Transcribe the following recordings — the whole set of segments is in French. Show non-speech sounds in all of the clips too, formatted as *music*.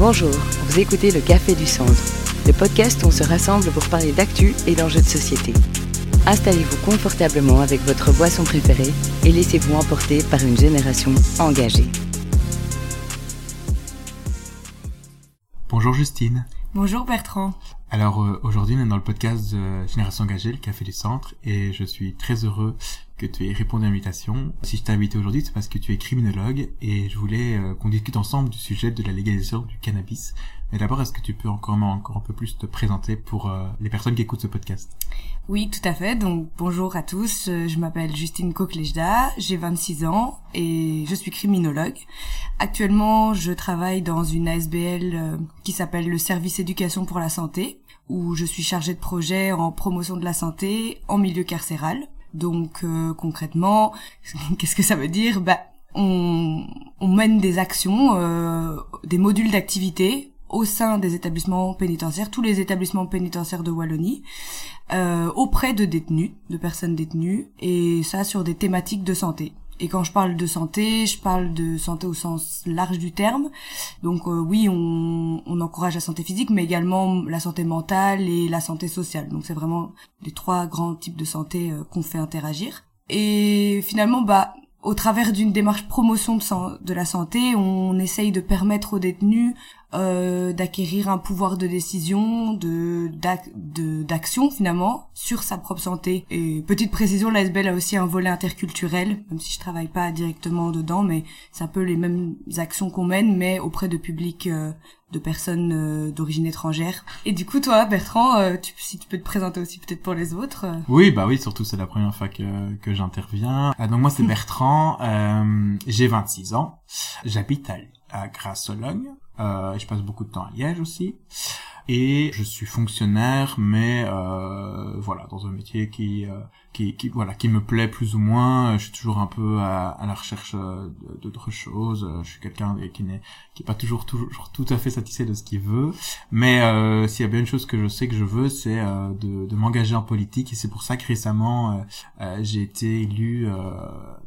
Bonjour, vous écoutez le Café du Centre, le podcast où on se rassemble pour parler d'actu et d'enjeux de société. Installez-vous confortablement avec votre boisson préférée et laissez-vous emporter par une génération engagée. Bonjour Justine. Bonjour Bertrand. Alors euh, aujourd'hui on est dans le podcast de Génération Engagée, le Café du Centre, et je suis très heureux que tu aies répondu à l'invitation. Si je t'ai invité aujourd'hui, c'est parce que tu es criminologue et je voulais euh, qu'on discute ensemble du sujet de la légalisation du cannabis. Mais d'abord, est-ce que tu peux encore, un peu plus te présenter pour euh, les personnes qui écoutent ce podcast? Oui, tout à fait. Donc bonjour à tous, je m'appelle Justine Koklejda, j'ai 26 ans et je suis criminologue. Actuellement, je travaille dans une ASBL qui s'appelle le Service Éducation pour la Santé où je suis chargée de projet en promotion de la santé en milieu carcéral. Donc euh, concrètement, *laughs* qu'est-ce que ça veut dire? Bah, on, mène des actions, euh, des modules d'activité au sein des établissements pénitentiaires, tous les établissements pénitentiaires de Wallonie, euh, auprès de détenus, de personnes détenues, et ça sur des thématiques de santé. Et quand je parle de santé, je parle de santé au sens large du terme. Donc euh, oui, on, on, encourage la santé physique, mais également la santé mentale et la santé sociale. Donc c'est vraiment les trois grands types de santé euh, qu'on fait interagir. Et finalement, bah au travers d'une démarche promotion de, de, la santé, on essaye de permettre aux détenus euh, d'acquérir un pouvoir de décision, de d'action finalement sur sa propre santé. Et petite précision, l'ASBL a aussi un volet interculturel, même si je travaille pas directement dedans, mais c'est un peu les mêmes actions qu'on mène, mais auprès de publics euh, de personnes euh, d'origine étrangère. Et du coup, toi, Bertrand, euh, tu, si tu peux te présenter aussi peut-être pour les autres. Oui, bah oui, surtout c'est la première fois que, que j'interviens. Ah, donc moi, c'est *laughs* Bertrand, j'ai 26 ans, j'habite à, à Grasse-Sologne. Euh, je passe beaucoup de temps à Liège aussi. Et je suis fonctionnaire, mais euh, voilà, dans un métier qui, euh, qui, qui, voilà, qui me plaît plus ou moins. Je suis toujours un peu à, à la recherche d'autres choses. Je suis quelqu'un qui n'est qui est pas toujours toujours tout à fait satisfait de ce qu'il veut. Mais euh, s'il y a bien une chose que je sais que je veux, c'est euh, de, de m'engager en politique. Et c'est pour ça que récemment j'ai été élu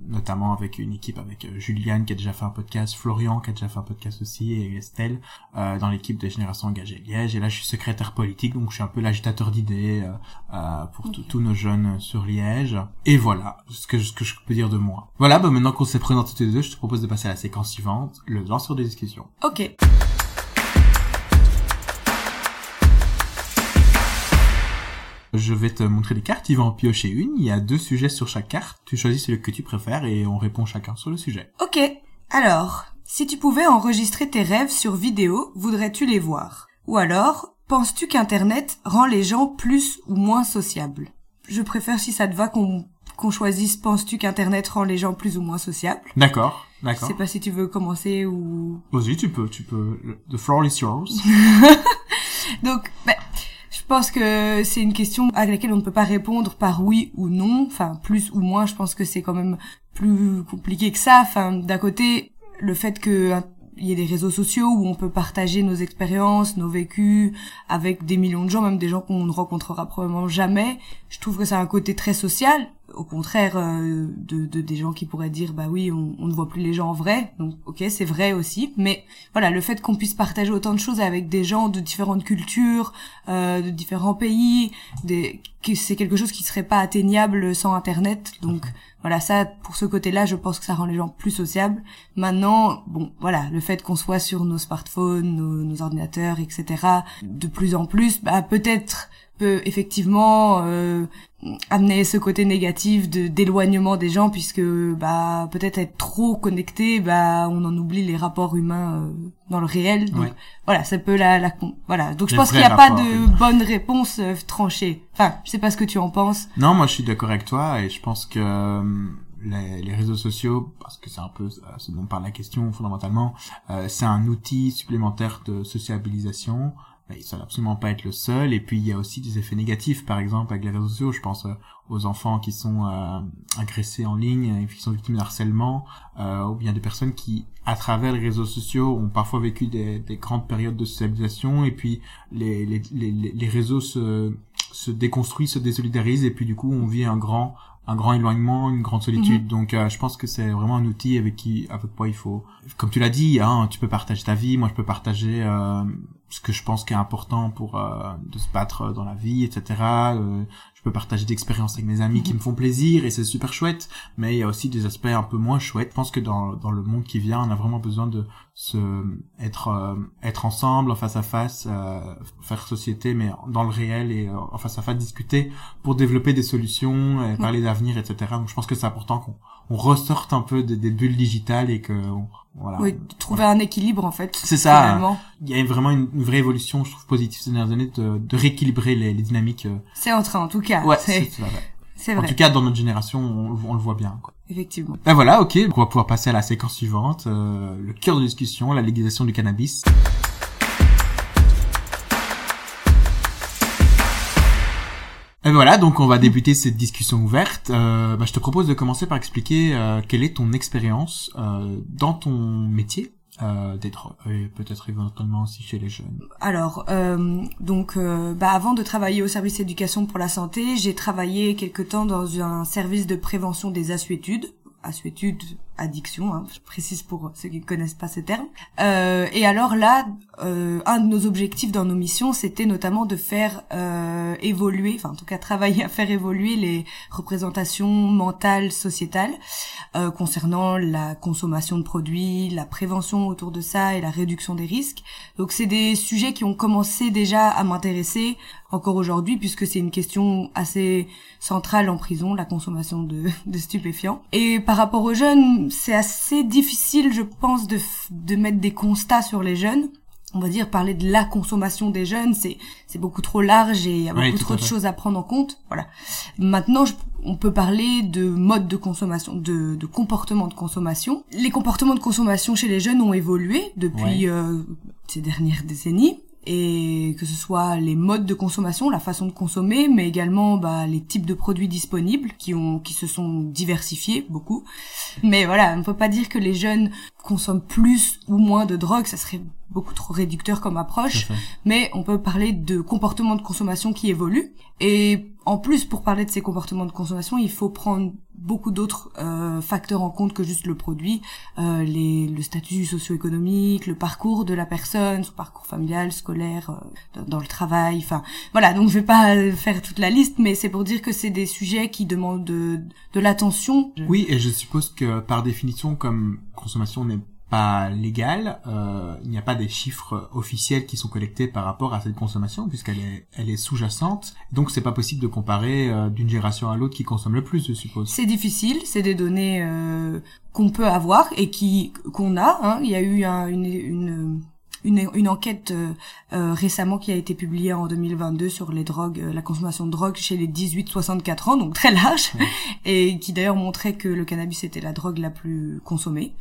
notamment avec une équipe avec euh, Juliane qui a déjà fait un podcast, Florian qui a déjà fait un podcast aussi et Estelle euh, dans l'équipe de Génération Engagée Liège. Et là, je suis secrétaire politique, donc je suis un peu l'agitateur d'idées euh, pour tous nos jeunes sur Liège. Et voilà ce que, ce que je peux dire de moi. Voilà, bah maintenant qu'on s'est présenté tous les deux, je te propose de passer à la séquence suivante, le lanceur des discussions. Ok. Je vais te montrer des cartes, tu vas en piocher une, il y a deux sujets sur chaque carte, tu choisis celui que tu préfères et on répond chacun sur le sujet. Ok, alors, si tu pouvais enregistrer tes rêves sur vidéo, voudrais-tu les voir? Ou alors, penses-tu qu'Internet rend les gens plus ou moins sociables? Je préfère si ça te va qu'on qu'on choisisse penses-tu qu'Internet rend les gens plus ou moins sociables? D'accord, d'accord. Je sais pas si tu veux commencer ou... Vas-y, tu peux, tu peux. The floor is yours. *laughs* Donc, ben, je pense que c'est une question à laquelle on ne peut pas répondre par oui ou non. Enfin, plus ou moins, je pense que c'est quand même plus compliqué que ça. Enfin, d'un côté, le fait que il y ait des réseaux sociaux où on peut partager nos expériences, nos vécus avec des millions de gens, même des gens qu'on ne rencontrera probablement jamais. Je trouve que ça a un côté très social au contraire euh, de, de, des gens qui pourraient dire bah oui on, on, ne voit plus les gens en vrai donc ok c'est vrai aussi. Mais voilà le fait qu'on puisse partager autant de choses avec des gens de différentes cultures euh, de différents pays des, c'est quelque chose qui serait pas atteignable sans internet. Donc voilà ça pour ce côté là je pense que ça rend les gens plus sociables. Maintenant bon voilà le fait qu'on soit sur nos smartphones nos, nos ordinateurs etc de plus en plus bah peut-être peut effectivement euh, amener ce côté négatif de d'éloignement des gens puisque bah peut-être être trop connecté bah on en oublie les rapports humains euh, dans le réel. Donc voilà ça peut la, la voilà. Donc je pense qu'il n'y a pas de bonne réponse euh, tranchée. Enfin je sais pas ce que tu en penses. Non moi je suis d'accord avec toi et je pense que euh, les, les, réseaux sociaux, parce que c'est un peu ce dont parle la question fondamentalement, c'est un outil supplémentaire de sociabilisation il ne absolument pas être le seul. Et puis il y a aussi des effets négatifs, par exemple avec les réseaux sociaux. Je pense euh, aux enfants qui sont euh, agressés en ligne, qui sont victimes de harcèlement, euh, ou bien des personnes qui, à travers les réseaux sociaux, ont parfois vécu des, des grandes périodes de socialisation. Et puis les, les, les, les réseaux se se se désolidarise et puis du coup on vit un grand un grand éloignement, une grande solitude. Mhm. Donc je pense que c'est vraiment un outil avec qui avec quoi il faut comme tu l'as dit, hein, tu peux partager ta vie, moi je peux partager euh, ce que je pense qui est important pour euh, de se battre dans la vie, etc. Euh, je peux partager d'expériences avec mes amis qui me font plaisir et c'est super chouette. Mais il y a aussi des aspects un peu moins chouettes. Je pense que dans dans le monde qui vient, on a vraiment besoin de se être euh, être ensemble, en face à face, euh, faire société, mais dans le réel et euh, en face à face discuter pour développer des solutions, et parler etc. Donc je pense que c'est important qu'on on ressorte un peu des, des bulles digitales et que on- voilà. Oui, trouver un équilibre en fait. C'est ça. Il y a vraiment une, une vraie évolution, je trouve positive ces dernières années, de, de rééquilibrer les, les dynamiques. euh. C'est en train en tout cas. Ouais, c'est vrai. En tout cas, dans notre génération, on, on le voit bien. Quoi. Effectivement. Ben voilà, ok. On va pouvoir passer à la séquence suivante, euh, le cœur de discussion, la légalisation du cannabis. Voilà, donc on va débuter cette discussion ouverte. Euh, bah, je te propose de commencer par expliquer euh, quelle est ton expérience euh, dans ton métier euh, d'être peut-être éventuellement aussi chez les jeunes. Alors, euh, donc, euh, bah, avant de travailler au service éducation pour la santé, j'ai travaillé quelque temps dans un service de prévention des assuétudes. Assuétude, addiction, hein, je précise pour ceux qui ne connaissent pas ce terme. Euh, et alors là, euh, un de nos objectifs dans nos missions, c'était notamment de faire euh, évoluer, enfin en tout cas travailler à faire évoluer les représentations mentales, sociétales, euh, concernant la consommation de produits, la prévention autour de ça et la réduction des risques. Donc c'est des sujets qui ont commencé déjà à m'intéresser encore aujourd'hui puisque c'est une question assez centrale en prison, la consommation de, *laughs* de stupéfiants. Et par rapport aux jeunes, c'est assez difficile, je pense, de, de mettre des constats sur les jeunes. On va dire parler de la consommation des jeunes, c'est c'est beaucoup trop large et il y a beaucoup trop de choses à prendre en compte. Voilà. Maintenant, je- on peut parler de mode de consommation, de, de comportement de consommation. Les comportements de consommation chez les jeunes ont évolué depuis Ouais. euh, ces dernières décennies. Et que ce soit les modes de consommation, la façon de consommer, mais également bah, les types de produits disponibles qui ont qui se sont diversifiés beaucoup. Mais voilà, on peut pas dire que les jeunes consomment plus ou moins de drogue, ça serait beaucoup trop réducteur comme approche mais on peut parler de comportements de consommation qui évoluent. Et en plus, pour parler de ces comportements de consommation, il faut prendre beaucoup d'autres euh, facteurs en compte que juste le produit, euh, les, le statut socio-économique, le parcours de la personne, son parcours familial, scolaire, euh, dans, le travail. Enfin, voilà. Donc, je vais pas euh, faire toute la liste, mais c'est pour dire que c'est des sujets qui demandent de, de l'attention. Oui, et je suppose que par définition, comme consommation n'est pas euh, il n'y a pas des chiffres officiels qui sont collectés par rapport à cette consommation puisqu'elle est, elle est sous-jacente. Donc c'est pas possible de comparer euh, d'une génération à l'autre qui consomme le plus, je suppose. C'est difficile, c'est des données euh, qu'on peut avoir et qui qu'on a. Hein. Il y a eu un- une, une une, une enquête euh, euh, récemment qui a été publiée en 2022 sur les drogues, euh, la consommation de drogue chez les 18-64 ans, donc très large, *laughs* et qui d'ailleurs montrait que le cannabis était la drogue la plus consommée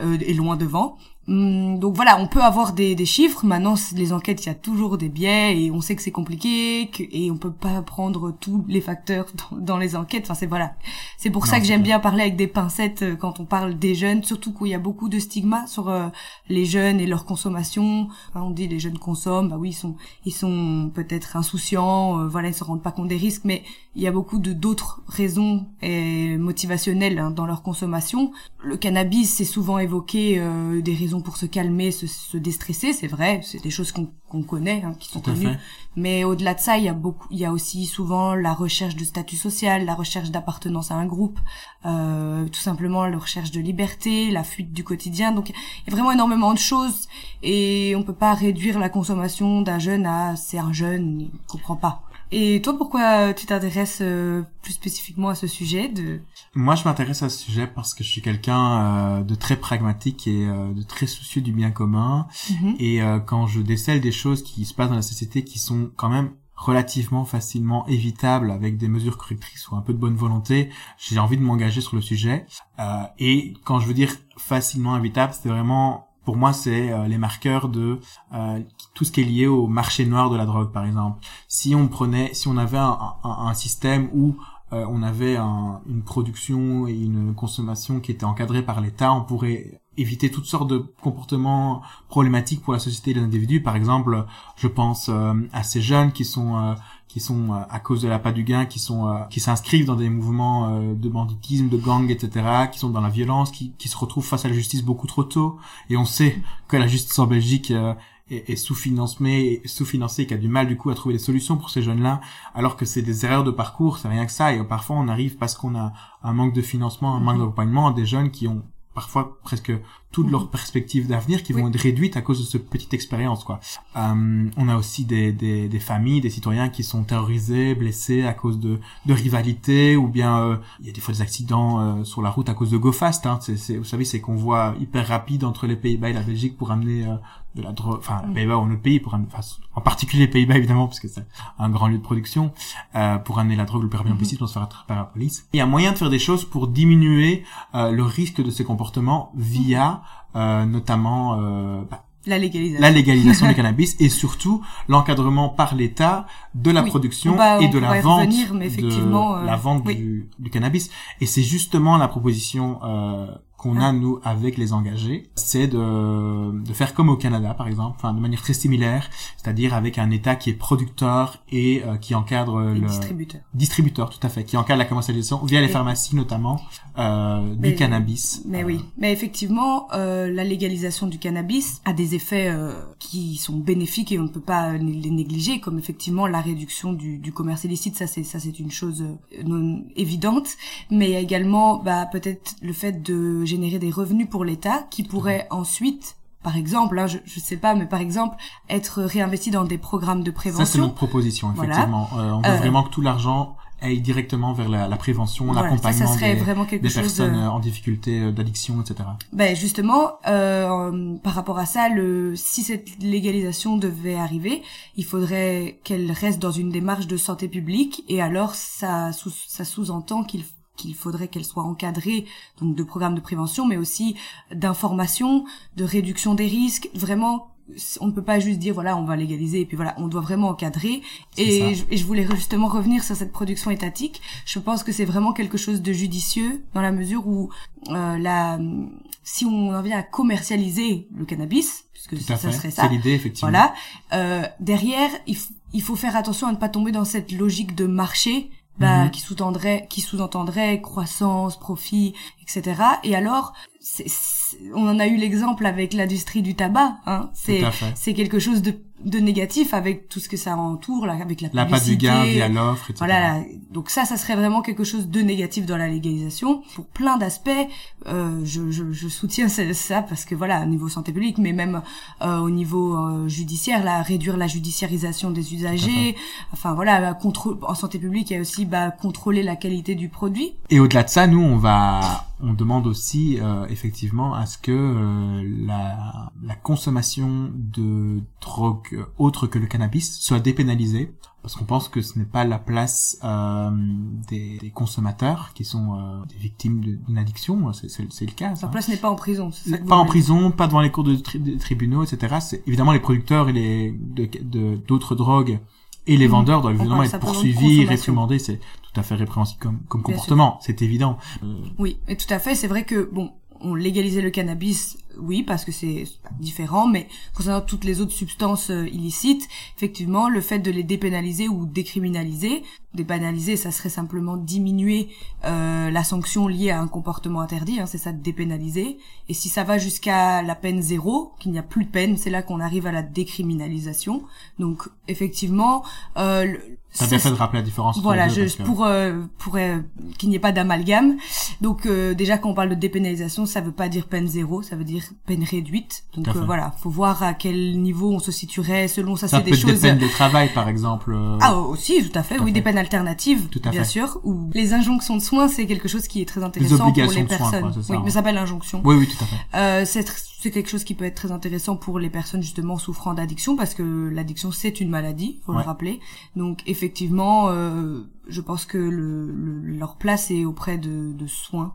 euh, et loin devant. Hum, donc voilà, on peut avoir des, des chiffres. Maintenant, les enquêtes, il y a toujours des biais et on sait que c'est compliqué que, et on peut pas prendre tous les facteurs dans, dans les enquêtes. Enfin, c'est voilà. C'est pour Non, ça que j'aime bien parler avec des pincettes euh, quand on parle des jeunes, surtout qu'il y a beaucoup de stigmas sur euh, les jeunes et leur consommation. Enfin, on dit les jeunes consomment, bah oui, ils sont ils sont peut-être insouciants, euh, voilà, ils se rendent pas compte des risques, mais il y a beaucoup de d'autres raisons et motivationnelles hein, dans leur consommation. Le cannabis, c'est souvent évoqué euh, des raisons pour se calmer, se, se déstresser, c'est vrai, c'est des choses qu'on connaît, hein, qui sont connues. Mais au-delà de ça, il y a beaucoup, il y a aussi souvent la recherche de statut social, la recherche d'appartenance à un groupe, euh, tout simplement la recherche de liberté, la fuite du quotidien. Donc, il y a vraiment énormément de choses et on peut pas réduire la consommation d'un jeune à c'est un jeune, il comprend pas. Et toi, pourquoi tu t'intéresses euh, plus spécifiquement à ce sujet de Moi, je m'intéresse à ce sujet parce que je suis quelqu'un euh, de très pragmatique et euh, de très soucieux du bien commun. Mhm. Et euh, quand je décèle des choses qui se passent dans la société qui sont quand même relativement facilement évitables avec des mesures correctrices ou un peu de bonne volonté, j'ai envie de m'engager sur le sujet. Euh, et quand je veux dire facilement évitable, c'est vraiment pour moi c'est euh, les marqueurs de euh, tout ce qui est lié au marché noir de la drogue par exemple. Si on prenait, si on avait un, un, un système où euh, on avait un, une production et une consommation qui était encadrée par l'État, on pourrait éviter toutes sortes de comportements problématiques pour la société et les individus. Par exemple, je pense euh, à ces jeunes qui sont euh, qui sont à cause de la pas du gain, qui sont qui s'inscrivent dans des mouvements de banditisme, de gang, etc., qui sont dans la violence, qui, qui se retrouvent face à la justice beaucoup trop tôt. Et on sait que la justice en Belgique est, est sous-financé, sous-financé, qui a du mal du coup à trouver des solutions pour ces jeunes-là, alors que c'est des erreurs de parcours, c'est rien que ça. Et parfois on arrive parce qu'on a un manque de financement, un manque mhm. d'accompagnement, des jeunes qui ont parfois presque toutes leurs mhm. perspectives d'avenir qui vont être réduites à cause de cette petite expérience quoi. Euh, on a aussi des, des, des, familles, des citoyens qui sont terrorisés, blessés à cause de, de rivalités ou bien euh, il y a des fois des accidents euh, sur la route à cause de go fast. Hein. C'est, vous savez, c'est qu'on voit hyper rapide entre les Pays-Bas et la Belgique pour amener euh, de la drogue, enfin les mm. Pays-Bas ou notre pays pour amener, en particulier les Pays-Bas évidemment parce que c'est un grand lieu de production euh, pour amener la drogue le plus rapidement mm-hmm. possible pour se faire attraper par la police. Il y a moyen de faire des choses pour diminuer le risque de ces comportements via euh, notamment euh, bah, la légalisation, la légalisation du *laughs* cannabis et surtout l'encadrement par l'État de la production et de la vente, mais effectivement, de la vente du, du, cannabis. Et c'est justement la proposition euh, qu'on a nous avec les engagés, c'est de, de faire comme au Canada par exemple, enfin de manière très similaire, c'est-à-dire avec un État qui est producteur et euh, qui encadre le distributeur. Distributeur, tout à fait, qui encadre la commercialisation via les pharmacies notamment euh, du cannabis. Mais oui, mais effectivement, euh, la légalisation du cannabis a des effets euh, qui sont bénéfiques et on ne peut pas les négliger, comme effectivement la réduction du, du commerce illicite, ça c'est ça c'est une chose euh, non évidente, mais il y a également bah, peut-être le fait de générer des revenus pour l'État qui pourraient ensuite par exemple, là, je, je sais pas, mais par exemple, être réinvesti dans des programmes de prévention. Ça, c'est notre proposition, effectivement. Euh, on veut euh, vraiment que tout l'argent aille directement vers la, la prévention, l'accompagnement des, vraiment des personnes euh, en difficulté d'addiction, etc. Ben justement, euh, par rapport à ça, le, si cette légalisation devait arriver, il faudrait qu'elle reste dans une démarche de santé publique, et alors ça, ça sous-entend qu'il qu'il faudrait qu'elle soit encadrée donc de programmes de prévention mais aussi d'information de réduction des risques. Vraiment on ne peut pas juste dire voilà on va légaliser et puis voilà on doit vraiment encadrer. Et je, et je, voulais justement revenir sur cette production étatique. Je pense que c'est vraiment quelque chose de judicieux dans la mesure où euh, la si on en vient à commercialiser le cannabis puisque ça, serait ça c'est l'idée effectivement. voilà euh, derrière il, il faut faire attention à ne pas tomber dans cette logique de marché bah, mhm. qui sous-entendrait qui sous-entendrait croissance, profit, etc. Et alors, on en a eu l'exemple avec l'industrie du tabac. Hein. C'est c'est quelque chose de de négatif avec tout ce que ça entoure là, avec la publicité. La du gain via l'offre, etc. Voilà, donc ça, ça serait vraiment quelque chose de négatif dans la légalisation. Pour plein d'aspects, euh, je, je, je, soutiens ça parce que voilà, au niveau santé publique, mais même euh, au niveau euh, judiciaire, là, réduire la judiciarisation des usagers. Enfin voilà, en santé publique, il y a aussi bah, contrôler la qualité du produit. Et au-delà de ça, nous, on va on demande aussi euh, effectivement à ce que euh, la, la, consommation de drogue autre que le cannabis soit dépénalisée parce qu'on pense que ce n'est pas la place euh, des, des, consommateurs qui sont euh, des victimes d'une addiction c'est le cas sa place n'est pas en prison pas en prison pas devant les cours de, tribunaux etc c'est évidemment les producteurs et les d'autres drogues et les mmh. vendeurs doivent évidemment être poursuivis, réprimandés. C'est tout à fait répréhensible comme, comme comportement, c'est évident. Oui, et tout à fait. C'est vrai que bon, on légalisait le cannabis oui, parce que c'est différent, mais concernant toutes les autres substances euh, illicites, effectivement, le fait de les dépénaliser ou décriminaliser, dépénaliser, ça serait simplement diminuer euh, la sanction liée à un comportement interdit, hein, c'est ça dépénaliser. Et si ça va jusqu'à la peine zéro, qu'il n'y a plus de peine, c'est là qu'on arrive à la décriminalisation. Donc, effectivement, euh, ça bien fait de rappeler la différence. Voilà, je, pour euh, pour euh, qu'il n'y ait pas d'amalgame. Donc euh, déjà quand on parle de dépénalisation, ça veut pas dire peine zéro, ça veut dire peine réduite. Donc euh, voilà, faut voir à quel niveau on se situerait selon ça. c'est des choses. Des peines de travail par exemple. Euh, ah aussi, tout à fait. oui, des peines alternatives, tout à bien sûr. Ou les injonctions de soins, c'est quelque chose qui est très intéressant pour les personnes. oui, mais ça s'appelle injonction. Oui, oui, tout à fait. Euh, c'est c'est quelque chose qui peut être très intéressant pour les personnes justement souffrant d'addiction parce que l'addiction c'est une maladie, faut le rappeler. Donc effectivement, euh, je pense que le, leur place est auprès de, de soins.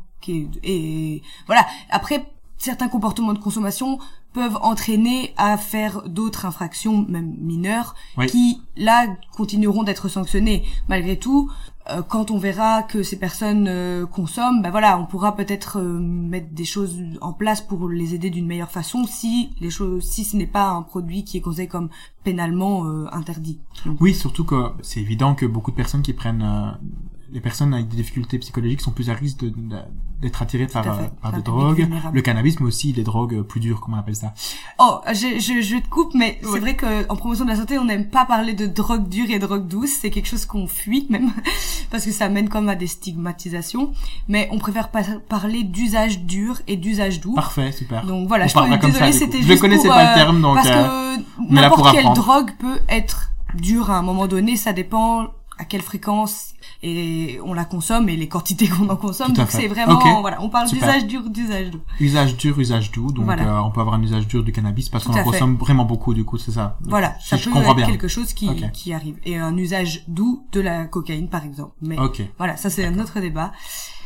Et voilà. Après, certains comportements de consommation peuvent entraîner à faire d'autres infractions, même mineures, Oui. qui là continueront d'être sanctionnées. Malgré tout, euh, quand on verra que ces personnes euh, consomment, ben voilà, on pourra peut-être euh, mettre des choses en place pour les aider d'une meilleure façon si les choses, si ce n'est pas un produit qui est considéré comme pénalement interdit. Donc, Oui, surtout que c'est évident que beaucoup de personnes qui prennent les personnes avec des difficultés psychologiques sont plus à risque d'être attirées par, euh, par des drogues, le cannabis, mais aussi les drogues plus dures, comment on appelle ça. Oh, je, je, je te coupe, mais Ouais. c'est vrai que en promotion de la santé, on n'aime pas parler de drogue dure et drogue douce. C'est quelque chose qu'on fuit même, *laughs* parce que ça mène comme à des stigmatisations. Mais on préfère pas parler d'usage dur et d'usage doux. Parfait, super. Donc voilà, On je comme désolée, c'était coup. Je juste connaissais pour, pas le euh, terme, donc, parce euh, que n'importe quelle apprendre. drogue peut être dure à un moment donné. Ça dépend à quelle fréquence et on la consomme et les quantités *laughs* qu'on en consomme. Donc c'est vraiment, voilà, on parle d'usage dur, d'usage doux. Usage dur, usage doux. Donc, Voilà. euh, on peut avoir un usage dur du cannabis parce qu'on en consomme vraiment beaucoup, du coup, c'est ça. Donc, Voilà, si ça je peut comprends être bien. quelque chose qui, qui arrive. Et un usage doux de la cocaïne, par exemple. Mais Ok, voilà, ça c'est un autre débat.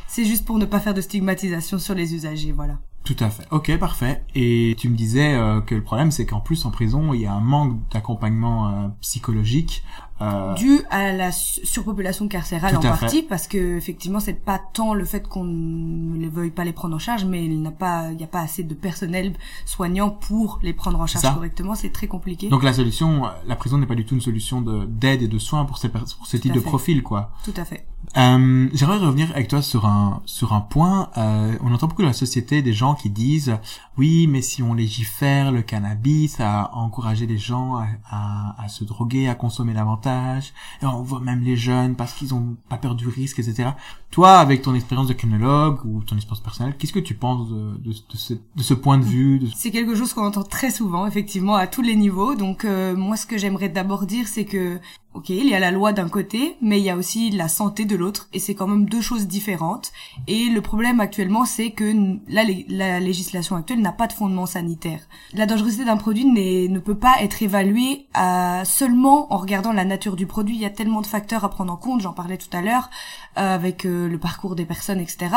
C'est juste pour ne pas faire de stigmatisation sur les usagers, voilà. Tout à fait. Ok, parfait. Et tu me disais euh, que le problème, c'est qu'en plus, en prison, il y a un manque d'accompagnement euh, psychologique. Euh, Dû à la su- surpopulation carcérale en fait. partie, parce que effectivement c'est pas tant le fait qu'on ne les veuille pas les prendre en charge, mais il n'a pas, il n'y a pas assez de personnel soignant pour les prendre en charge ça. correctement. C'est très compliqué. Donc la solution, euh, la prison n'est pas du tout une solution de d'aide et de soins pour ces pour ce type de profil, quoi. Tout à fait. Euh, J'aimerais revenir avec toi sur un sur un point. Euh, on entend beaucoup dans la société des gens qui disent oui, mais si on légifère le cannabis, à encourager les gens à, à, à se droguer, à consommer davantage. Et on voit même les jeunes parce qu'ils ont pas peur du risque, etc. Toi, avec ton expérience de criminologue ou ton expérience personnelle, qu'est-ce que tu penses de, de, de ce, de ce point de vue de... C'est quelque chose qu'on entend très souvent, effectivement, à tous les niveaux. Donc, euh, moi, ce que j'aimerais d'abord dire, c'est que, ok, il y a la loi d'un côté, mais il y a aussi la santé de l'autre, et c'est quand même deux choses différentes. Et le problème actuellement, c'est que la, lé- la législation actuelle n'a pas de fondement sanitaire. La dangerosité d'un produit ne peut pas être évaluée à- seulement en regardant la nature du produit. Il y a tellement de facteurs à prendre en compte, j'en parlais tout à l'heure, euh, avec euh, le parcours des personnes, etc.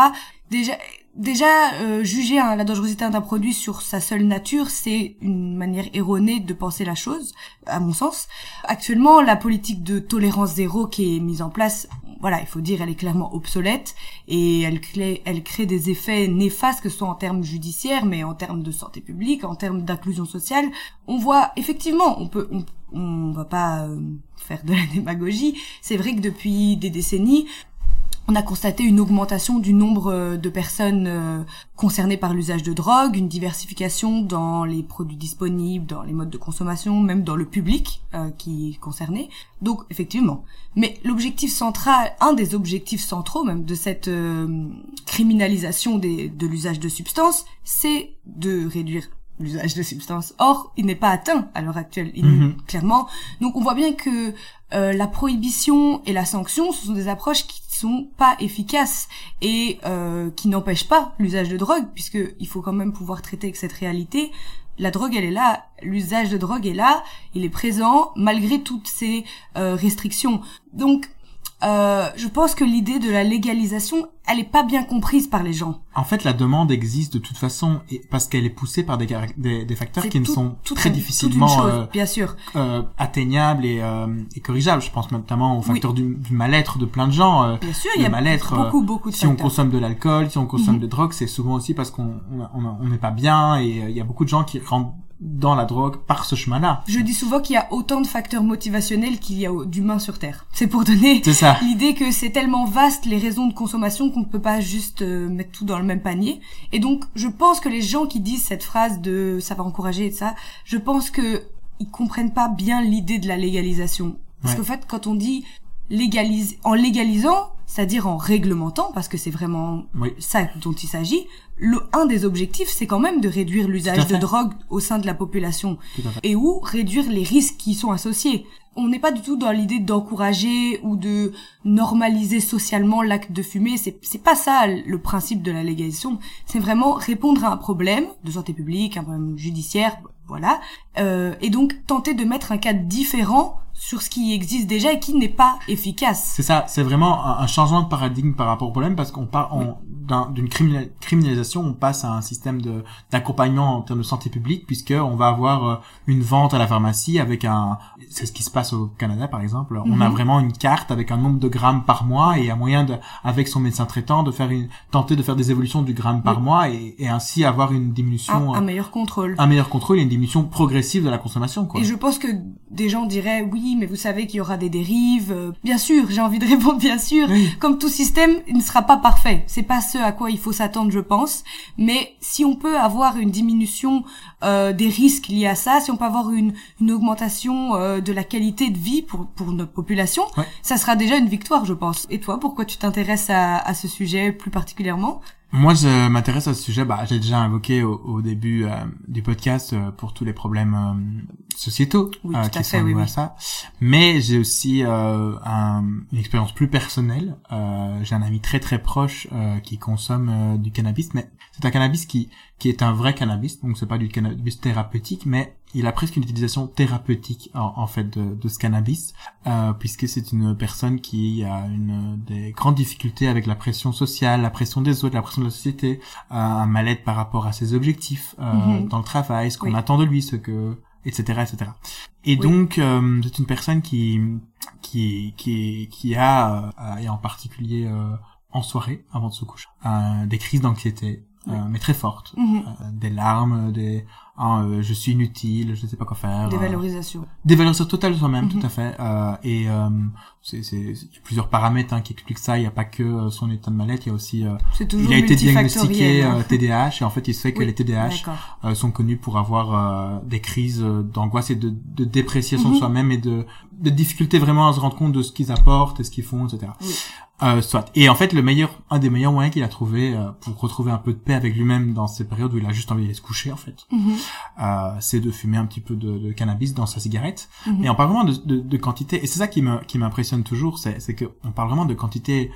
Déjà, déjà euh, juger la dangerosité d'un produit sur sa seule nature, c'est une manière erronée de penser la chose, à mon sens. Actuellement, la politique de tolérance zéro qui est mise en place, voilà, il faut dire, elle est clairement obsolète et elle crée, elle des effets néfastes, que ce soit en termes judiciaires, mais en termes de santé publique, en termes d'inclusion sociale. On voit effectivement, on peut, on, on va pas euh, faire de la démagogie. C'est vrai que depuis des décennies, on a constaté une augmentation du nombre euh, de personnes euh, concernées par l'usage de drogue, une diversification dans les produits disponibles, dans les modes de consommation, même dans le public euh, qui est concerné. Donc effectivement. Mais l'objectif central, un des objectifs centraux même de cette euh, criminalisation des, de l'usage de substances, c'est de réduire l'usage de substances. Or, il n'est pas atteint à l'heure actuelle, il Mhm. clairement. Donc on voit bien que euh, la prohibition et la sanction, ce sont des approches qui sont pas efficaces et euh, qui n'empêchent pas l'usage de drogue, puisque il faut quand même pouvoir traiter avec cette réalité. La drogue, elle est là, l'usage de drogue est là, il est présent malgré toutes ces euh, restrictions. Donc, euh, je pense que l'idée de la légalisation, elle est pas bien comprise par les gens. En fait, la demande existe de toute façon et parce qu'elle est poussée par des, des, des facteurs qui ne sont très une- difficilement chose, euh, bien sûr. euh, atteignables et, euh, et corrigeables. Je pense notamment au facteur du, du mal-être de plein de gens. euh, Bien sûr, il y a mal-être, beaucoup, beaucoup de si on facteurs. consomme de l'alcool, si on consomme Mhm. de drogue, c'est souvent aussi parce qu'on on n'est pas bien et il y a beaucoup de gens qui rentrent dans la drogue par ce chemin-là. Je dis souvent qu'il y a autant de facteurs motivationnels qu'il y a d'humains sur Terre. C'est pour donner l'idée que c'est tellement vaste les raisons de consommation qu'on ne peut pas juste euh, mettre tout dans le même panier. Et donc, je pense que les gens qui disent cette phrase de ça va encourager et de ça, je pense que ils comprennent pas bien l'idée de la légalisation. Parce Ouais. qu'en fait, quand on dit légalise, en légalisant, c'est-à-dire en réglementant, parce que c'est vraiment Oui. ça dont il s'agit, le, un des objectifs, c'est quand même de réduire l'usage de drogue au sein de la population et ou réduire les risques qui y sont associés. On n'est pas du tout dans l'idée d'encourager ou de normaliser socialement l'acte de fumer. C'est c'est pas ça le principe de la légalisation. C'est vraiment répondre à un problème de santé publique, un problème judiciaire, voilà. Euh, et donc tenter de mettre un cadre différent sur ce qui existe déjà et qui n'est pas efficace. C'est ça, c'est vraiment un, un changement de paradigme par rapport au problème parce qu'on part, on, d'une criminalisation, on passe à un système d'accompagnement en termes de santé publique, puisque on va avoir euh, une vente à la pharmacie avec un, c'est ce qui se passe au Canada par exemple. On a mhm. vraiment une carte avec un nombre de grammes par mois et un moyen de, avec son médecin traitant, de faire une, tenter de faire des évolutions du gramme par mois et, et, ainsi avoir une diminution, un, un, meilleur contrôle, un meilleur contrôle et une diminution progressive de la consommation. Quoi. Et je pense que des gens diraient oui, mais vous savez qu'il y aura des dérives. Euh, bien sûr, j'ai envie de répondre bien sûr. Comme tout système, il ne sera pas parfait. C'est pas ce à quoi il faut s'attendre, je pense. Mais si on peut avoir une diminution euh, des risques liés à ça, si on peut avoir une, une augmentation euh, de la qualité de vie pour, pour notre population, ça sera déjà une victoire, je pense. Et toi, pourquoi tu t'intéresses à, à ce sujet plus particulièrement? Moi, je m'intéresse à ce sujet. Bah, j'ai déjà invoqué au, début euh, du podcast euh, pour tous les problèmes euh, sociétaux qui sont liés à ça. Mais j'ai aussi un, une expérience plus personnelle. j'ai un ami très très proche qui consomme du cannabis, mais c'est un cannabis qui qui est un vrai cannabis, donc c'est pas du cannabis thérapeutique, mais il a presque une utilisation thérapeutique en, fait de, de, ce cannabis, euh, puisque c'est une personne qui a une des grandes difficultés avec la pression sociale, la pression des autres, la pression de la société, euh, un mal-être par rapport à ses objectifs euh, mhm. dans le travail, ce qu'on attend de lui, ce que etc etc et donc euh, c'est une personne qui qui qui qui a euh, et en particulier euh, en soirée avant de se coucher des crises d'anxiété euh, mais très fortes. Mhm. Euh, des larmes, des ah, euh, je suis inutile, je ne sais pas quoi faire. Des valorisations. Des valorisations totales de soi-même, tout mhm. à fait. et c'est c'est plusieurs paramètres hein, qui expliquent ça. Il n'y a pas que son état de mal-être, il y a aussi il a été diagnostiqué TDAH *laughs* et en fait il se fait que les TDAH sont connus pour avoir des crises d'angoisse et de, de dépression de mhm. soi-même et de de difficultés vraiment à se rendre compte de ce qu'ils apportent et ce qu'ils font, etc. Oui. Euh, soit. Et en fait, le meilleur, un des meilleurs moyens qu'il a trouvé euh, pour retrouver un peu de paix avec lui-même dans ces périodes où il a juste envie de se coucher, en fait, mhm. euh, c'est de fumer un petit peu de, de cannabis dans sa cigarette. Mhm. Et on parle vraiment de, de, de quantité. Et c'est ça qui me qui m'impressionne toujours, c'est c'est que on parle vraiment de quantité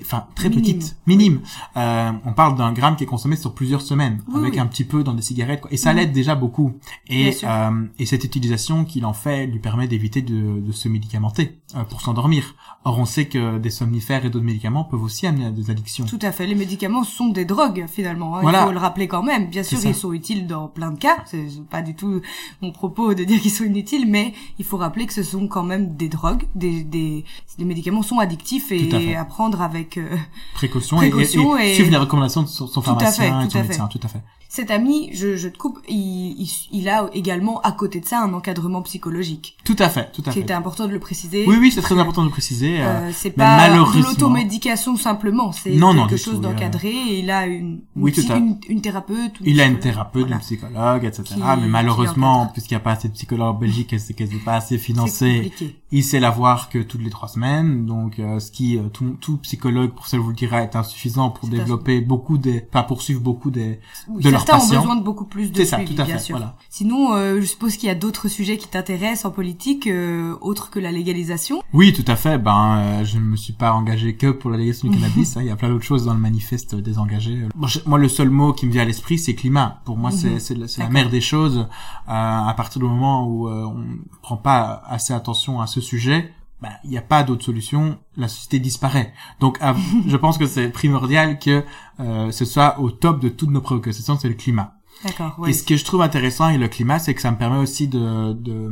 enfin très petite, minime. Euh, on parle d'un gramme qui est consommé sur plusieurs semaines, avec un petit peu dans des cigarettes, quoi. et ça l'aide déjà beaucoup. Et, euh, et cette utilisation qu'il en fait lui permet d'éviter de, de se médicamenter euh, pour s'endormir. Or, on sait que des somnifères et d'autres médicaments peuvent aussi amener à des addictions. Tout à fait. Les médicaments sont des drogues finalement. Hein. Il faut le rappeler quand même. Bien sûr, ils sont utiles dans plein de cas. C'est pas du tout mon propos de dire qu'ils sont inutiles, mais il faut rappeler que ce sont quand même des drogues. Des, des, les médicaments sont addictifs et à, prendre avec euh, précaution, et, suivre les recommandations de son, pharmacien et son médecin. Tout à fait cet ami, je, je te coupe, il, il, a également à côté de ça un encadrement psychologique. Tout à fait, tout à fait. C'était important de le préciser. Oui, oui, c'est très important de le préciser. Euh, euh c'est pas de l'automédication simplement, c'est quelque chose d'encadré. il a une, oui, une, une, thérapeute. il a une thérapeute, une psychologue, etc. mais malheureusement, puisqu'il n'y a pas assez de psychologues en Belgique et c'est qu'elle n'est pas assez financée, il sait la voir que toutes les trois semaines. Donc, euh, ce qui, euh, tout, tout, psychologue, pour ça je vous le dirai, est insuffisant pour développer beaucoup des, pas poursuivre beaucoup des, de certains ont besoin de beaucoup plus de suivi, bien sûr. Sinon, euh, je suppose qu'il y a d'autres sujets qui t'intéressent en politique, euh, autres que la légalisation. Oui, tout à fait. Ben, euh, je ne me suis pas engagé que pour la légalisation du cannabis. *laughs* Hein. Il y a plein d'autres choses dans le manifeste désengagé. Moi, le seul mot qui me vient à l'esprit, c'est climat. Pour moi, c'est mhm. la mère des choses. à partir du moment où on ne prend pas assez attention à ce sujet, bah, il n'y a pas d'autre solution, la société disparaît. Donc, *laughs* je pense que c'est primordial que euh, ce soit au top de toutes nos préoccupations, c'est le climat. D'accord. Et ce que je trouve intéressant avec le climat, c'est que ça me permet aussi de, de,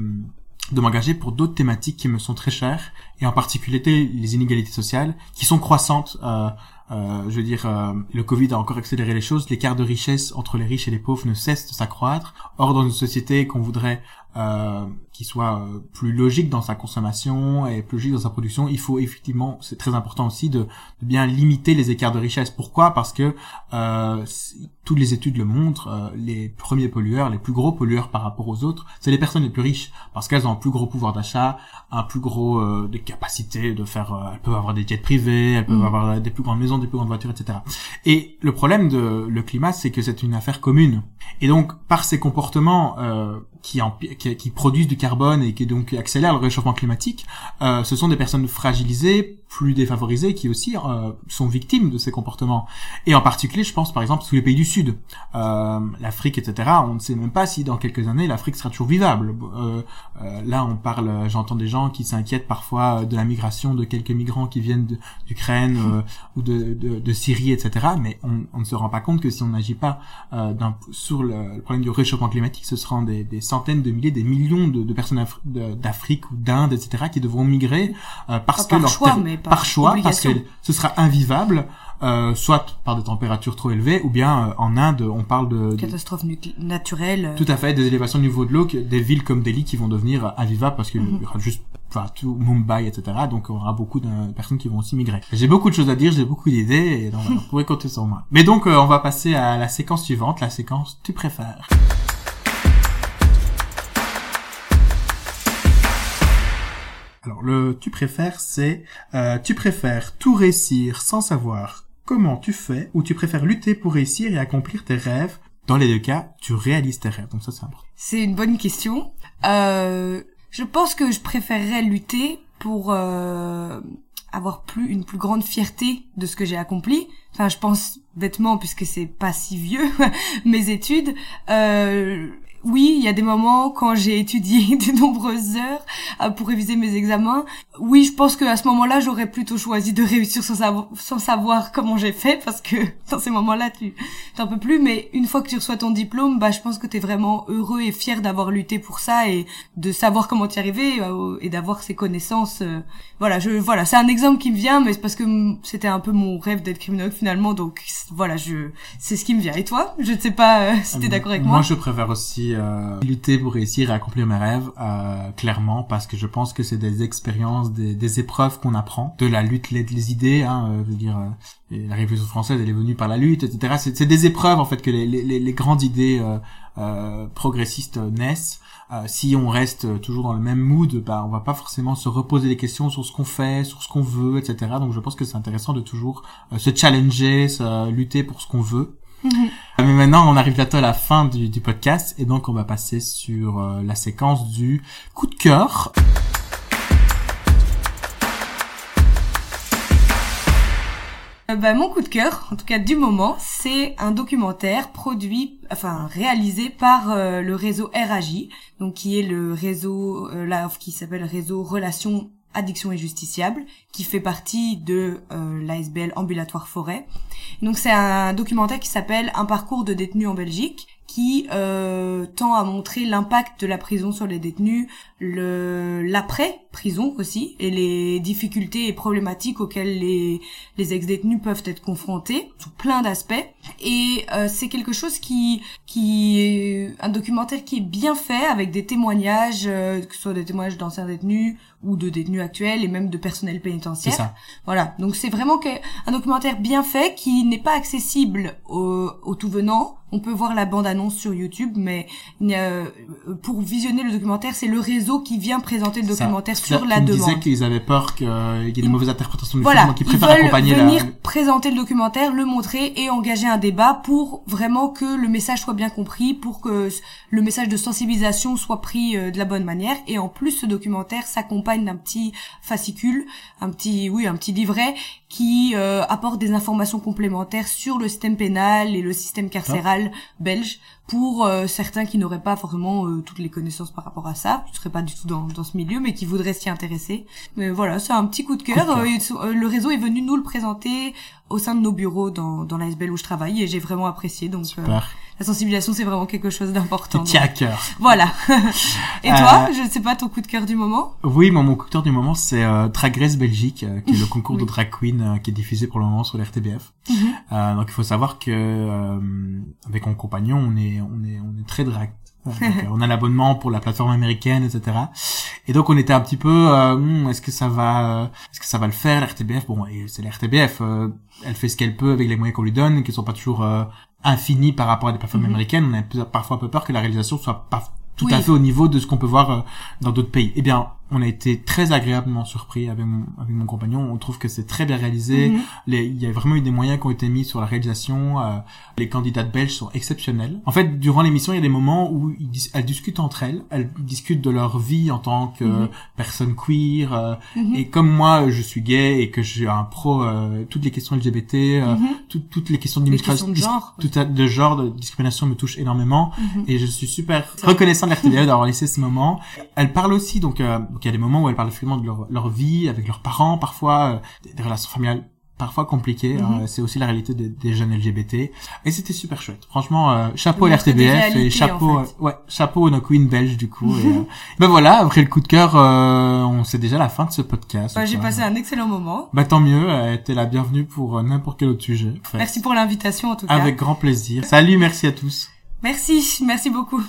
de m'engager pour d'autres thématiques qui me sont très chères, et en particulier les inégalités sociales, qui sont croissantes. Euh, euh, je veux dire, euh, le Covid a encore accéléré les choses. L'écart de richesse entre les riches et les pauvres ne cesse de s'accroître. Or, dans une société qu'on voudrait euh, qui soit euh, plus logique dans sa consommation et plus logique dans sa production, il faut effectivement, c'est très important aussi de, de, bien limiter les écarts de richesse. Pourquoi? Parce que euh, toutes les études le montrent, euh, les premiers pollueurs, les plus gros pollueurs par rapport aux autres, c'est les personnes les plus riches, parce qu'elles ont un plus gros pouvoir d'achat, un plus gros euh, des capacités de faire, elles peuvent avoir des jets privés, elles peuvent mmh. avoir des plus grandes maisons, des plus grandes voitures, etc. Et le problème de le climat, c'est que c'est une affaire commune. Et donc, par ces comportements qui, qui, qui, produisent du carbone et qui donc accélèrent le réchauffement climatique, euh, ce sont des personnes fragilisées, plus défavorisées, qui aussi euh, sont victimes de ces comportements. Et en particulier, je pense par exemple tous les pays du Sud, euh, l'Afrique, etc. On ne sait même pas si dans quelques années l'Afrique sera toujours vivable. Euh, euh, là, on parle, j'entends des gens qui s'inquiètent parfois de la migration de quelques migrants qui viennent d'Ukraine euh, ou de, de, de, Syrie, etc. Mais on, on, ne se rend pas compte que si on n'agit pas sur le, le, problème du réchauffement climatique, ce seront des, des centaines de milliers, des millions de, de personnes d'Afrique ou d'Inde, etc., qui devront migrer euh, parce que leur choix, mais par, choix, parce que ce sera invivable. Euh, soit par des températures trop élevées, ou bien euh, en Inde, on parle de, catastrophes naturelles. Tout à fait, des élévations du niveau de l'eau, des villes comme Delhi qui vont devenir invivables parce qu'il mm y aura juste enfin tout Mumbai, etc. Donc on aura beaucoup de personnes qui vont aussi migrer. J'ai beaucoup de choses à dire, j'ai beaucoup d'idées, et donc vous pourrez compter sur moi. Mais donc on va passer à la séquence suivante, la séquence tu préfères. Alors le tu préfères c'est euh, tu préfères tout réussir sans savoir comment tu fais ou tu préfères lutter pour réussir et accomplir tes rêves? Dans les deux cas, tu réalises tes rêves. Donc ça c'est important. C'est une bonne question. Euh, je pense que je préférerais lutter pour euh, avoir plus une plus grande fierté de ce que j'ai accompli. Enfin, je pense bêtement puisque c'est pas si vieux *laughs* mes études. Euh, oui, il y a des moments quand j'ai étudié *laughs* de nombreuses heures euh, pour réviser mes examens. Oui, je pense que à ce moment-là, j'aurais plutôt choisi de réussir sans, sans savoir comment j'ai fait parce que *laughs* dans ces moments-là, tu t'en peux plus. Mais une fois que tu reçois ton diplôme, bah, je pense que tu es vraiment heureux et fier d'avoir lutté pour ça et de savoir comment t'y arriver euh, et d'avoir ces connaissances. Euh. voilà, je voilà, c'est un exemple qui me vient, mais c'est parce que c'était un peu mon rêve d'être criminologue finalement. Donc voilà, je c'est ce qui me vient. Et toi, je ne sais pas si t'es d'accord avec moi. Moi, je préfère aussi euh, lutter pour réussir à accomplir mes rêves, euh, clairement, parce que je pense que c'est des expériences, des, des épreuves qu'on apprend, de la lutte, les, les idées, hein, euh, je veux dire, euh, la Révolution française, elle est venue par la lutte, etc. C'est des épreuves, en fait, que les, les, les grandes idées progressistes naissent. Si on reste toujours dans le même mood, bah, on va pas forcément se reposer des questions sur ce qu'on fait, sur ce qu'on veut, etc. Donc je pense que c'est intéressant de toujours se challenger, se, lutter pour ce qu'on veut. Mhm. Mais maintenant, on arrive bientôt à la fin du, du podcast et donc on va passer sur euh, la séquence du coup de cœur. Bah, mon coup de cœur, en tout cas du moment, c'est un documentaire produit, enfin réalisé par euh, le réseau RAJ, donc qui est le réseau là qui s'appelle réseau Relations Addiction et Justiciable, qui fait partie de euh, l'ASBL Ambulatoire Forêt. Donc c'est un documentaire qui s'appelle Un parcours de détenus en Belgique, qui euh, tend à montrer l'impact de la prison sur les détenus, le l'après prison aussi et les difficultés et problématiques auxquelles les les ex-détenus peuvent être confrontés sous plein d'aspects. Et euh, c'est quelque chose qui qui est un documentaire qui est bien fait avec des témoignages euh, que ce soit des témoignages d'anciens détenus ou de détenus actuels et même de personnel pénitentiaire. Voilà, donc c'est vraiment un documentaire bien fait qui n'est pas accessible aux, aux tout venants on peut voir la bande-annonce sur YouTube, mais euh, pour visionner le documentaire, c'est le réseau qui vient présenter le documentaire sur la demande. Ils disaient qu'ils avaient peur qu'il y ait des mauvaises interprétations du film, donc ils préfèrent accompagner venir présenter le documentaire, le montrer et engager un débat pour vraiment que le message soit bien compris, pour que le message de sensibilisation soit pris euh, de la bonne manière. Et en plus, ce documentaire s'accompagne d'un petit fascicule, un petit, oui, un petit livret qui euh, apporte des informations complémentaires sur le système pénal et le système carcéral belge pour euh, certains qui n'auraient pas forcément euh, toutes les connaissances par rapport à ça, qui ne seraient pas du tout dans, dans ce milieu, mais qui voudraient s'y intéresser. Mais voilà, c'est un petit coup de cœur. le réseau est venu nous le présenter au sein de nos bureaux dans, dans l'ASBL où je travaille et j'ai vraiment apprécié. Donc la sensibilisation, c'est vraiment quelque chose d'important. Tiens à cœur. Voilà. *laughs* Et toi, euh, je ne sais pas ton coup de cœur du moment Oui, mon coup de cœur du moment, c'est euh, Drag Race Belgique, euh, qui est le *laughs* concours de drag queen euh, qui est diffusé pour le moment sur l'RTBF. Mhm. donc il faut savoir que avec mon compagnon, on est on est on est très drag. *laughs* on a l'abonnement pour la plateforme américaine, etc. Et donc on était un petit peu, hmm, est-ce que ça va, est-ce que ça va le faire l'RTBF? Bon, c'est l'RTBF, elle fait ce qu'elle peut avec les moyens qu'on lui donne, qui sont pas toujours infini par rapport à des plateformes mhm. américaines, on a parfois un peu peur que la réalisation soit pas tout à fait au niveau de ce qu'on peut voir euh, dans d'autres pays. Eh bien, on a été très agréablement surpris avec mon, avec mon compagnon. On trouve que c'est très bien réalisé. Mhm. Les- il y a vraiment eu des moyens qui ont été mis sur la réalisation. euh, les candidates belges sont exceptionnelles. En fait, durant l'émission, il y a des moments où ils elles discutent entre elles. Elles discutent de leur vie en tant que Mhm. personne queer. euh, Mhm. Et comme moi, je suis gay et que suis un pro, euh, toutes les questions LGBT, Mhm. tout- toutes les questions d'immigration, de genre, dis- tout à- de genre, de discrimination me touchent énormément. Et je suis super reconnaissant de *laughs* d'avoir laissé ce moment. Elle parle aussi, donc, donc il y a des moments où elle parle finalement de leur, leur vie avec leurs parents, parfois euh, des, des relations familiales parfois compliquées. hein. Mhm. c'est aussi la réalité des, des jeunes LGBT. Et c'était super chouette. Franchement, euh, chapeau à l'RTBF et chapeau, en fait. euh, ouais, chapeau à nos queens belges du coup. et, *laughs* euh, ben voilà, après le coup de cœur, euh, on sait déjà la fin de ce podcast. Bah, j'ai passé un excellent moment. Bah tant mieux, euh, t'es la bienvenue pour euh, n'importe quel autre sujet. en fait. Merci pour l'invitation en tout cas. Avec grand plaisir. Salut, merci à tous. Merci, merci beaucoup.